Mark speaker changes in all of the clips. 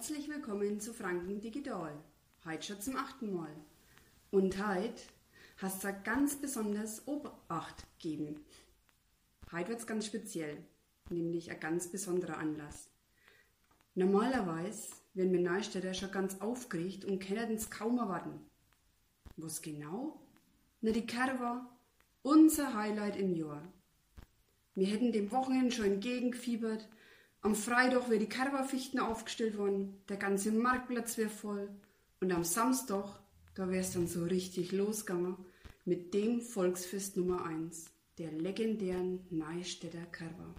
Speaker 1: Herzlich willkommen zu Franken Digital. Heute schon zum achten Mal. Und heute hast du ganz besonders Obacht geben. Heute wird es ganz speziell, nämlich ein ganz besonderer Anlass. Normalerweise werden wir Neustädter schon ganz aufgeregt und können es kaum erwarten. Was genau? Na, die Kerwa, unser Highlight im Jahr. Wir hätten dem Wochenende schon entgegengefiebert am Freitag wäre die Kerberfichten aufgestellt worden, der ganze Marktplatz wäre voll. Und am Samstag, da wäre es dann so richtig losgegangen mit dem Volksfest Nummer 1, der legendären Neustädter Kerber.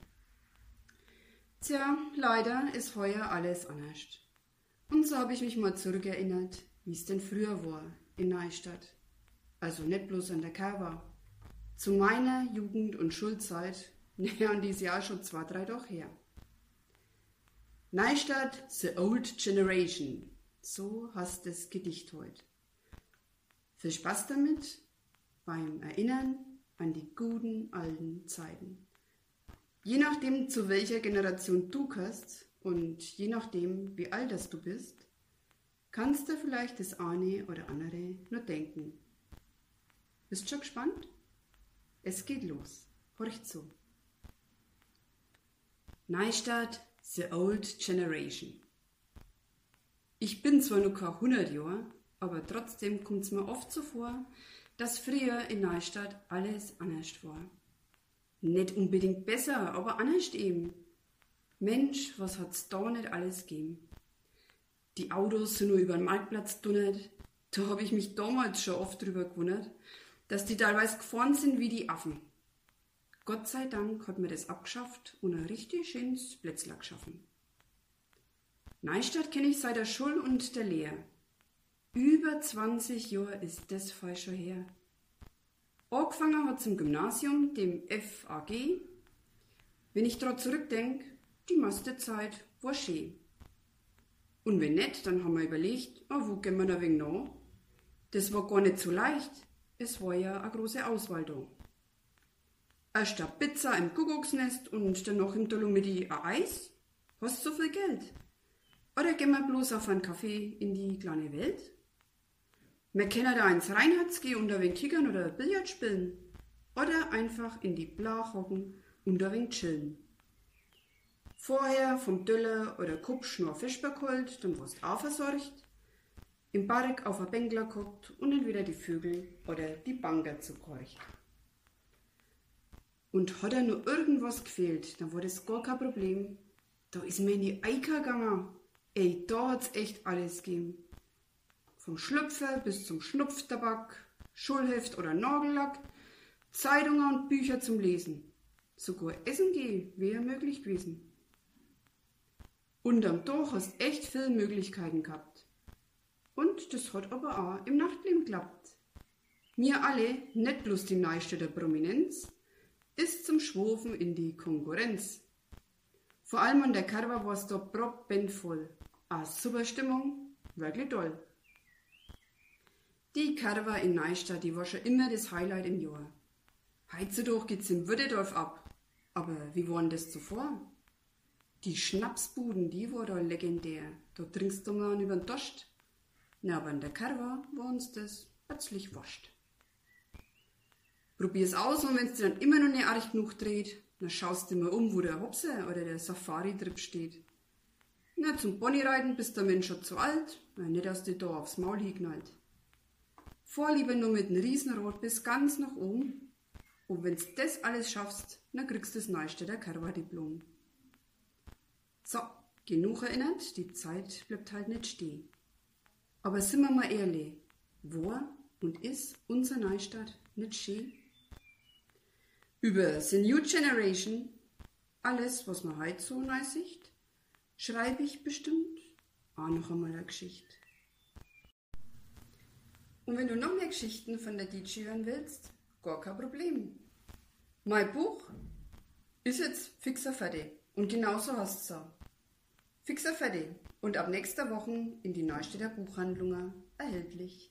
Speaker 1: Tja, leider ist heuer alles anders. Und so habe ich mich mal zurückerinnert, wie es denn früher war in Neustadt. Also nicht bloß an der Kerber. Zu meiner Jugend- und Schulzeit, naja, und die ist ja schon zwei, drei doch her. Neustadt, The Old Generation. So heißt das Gedicht heute. Viel Spaß damit beim Erinnern an die guten alten Zeiten. Je nachdem, zu welcher Generation du gehörst und je nachdem, wie alt das du bist, kannst du vielleicht das eine oder andere nur denken. Bist schon gespannt? Es geht los. Horch zu. Neustadt, The Old Generation. Ich bin zwar nur kein 100 Jahre, aber trotzdem kommt es mir oft so vor, dass früher in Neustadt alles anders war. Nicht unbedingt besser, aber anders eben. Mensch, was hat's da nicht alles gegeben? Die Autos sind nur über den Marktplatz dunnert. Da habe ich mich damals schon oft drüber gewundert, dass die teilweise gefahren sind wie die Affen. Gott sei Dank hat mir das abgeschafft und ein richtig schönes Plätzler geschaffen. Neustadt kenne ich seit der Schul und der Lehre. Über 20 Jahre ist das voll schon her. Angefangen hat zum Gymnasium, dem FAG. Wenn ich dort zurückdenke, die meiste Zeit war schön. Und wenn nicht, dann haben wir überlegt, oh, wo gehen wir da wegen nach? Das war gar nicht so leicht. Es war ja eine große Auswahl da. Erst eine Pizza im Kuckucksnest und dann noch im Dolomiti ein Eis? Hast du so viel Geld? Oder gehen wir bloß auf einen Kaffee in die kleine Welt? Wir können da ins Reinhards gehen und ein wenig kickern oder Billard spielen. Oder einfach in die Blach hocken und ein wenig chillen. Vorher vom Döller oder Kupsch nur Fisch bekult, dann wirst auch versorgt. Im Bark auf ein Bänkler guckt und entweder die Vögel oder die Banker zugehorcht. Und hat er nur irgendwas gefehlt, dann war das gar kein Problem. Da ist mir in die Eika gegangen. Ey, da hat's echt alles gegeben. Vom Schlüpfer bis zum Schnupftabak, Schulheft oder Nagellack, Zeitungen und Bücher zum Lesen. Sogar essen gehen wäre möglich gewesen. Unterm Dach hast echt viele Möglichkeiten gehabt. Und das hat aber auch im Nachtleben geklappt. Mir alle, nicht bloß die Neustädter Prominenz, ist zum Schwofen in die Konkurrenz. Vor allem an der Karwa war es da proppenvoll. A super Stimmung, wirklich toll. Die Karwa in Neustadt, die war schon immer das Highlight im Jahr. Heutzutage geht's im Würdedorf ab. Aber wie war denn das zuvor? Die Schnapsbuden, die war da legendär. Da trinkst du mal über den Dost. Na, aber in der Karwa war uns das plötzlich wascht. Probier's aus und wenn's dir dann immer noch nicht arg genug dreht, dann schaust du mal um, wo der Hopse oder der Safari-Trip steht. Na, zum Ponyreiten bist der Mensch schon zu alt, na, nicht, dass dir da aufs Maul hinknallt. Fahr lieber nur mit einem Riesenrad bis ganz nach oben und wenn's das alles schaffst, dann kriegst du das Neustädter Karwa-Diplom. So, genug erinnert, die Zeit bleibt halt nicht stehen. Aber sind wir mal ehrlich, war und ist unser Neustadt nicht schön? Über The New Generation, alles, was man heute so neu sieht, schreibe ich bestimmt auch noch einmal eine Geschichte. Und wenn du noch mehr Geschichten von der DJ hören willst, gar kein Problem. Mein Buch ist jetzt fixer fertig und genauso hast du es auch. Fixer fertig und ab nächster Woche in die Neustädter Buchhandlungen erhältlich.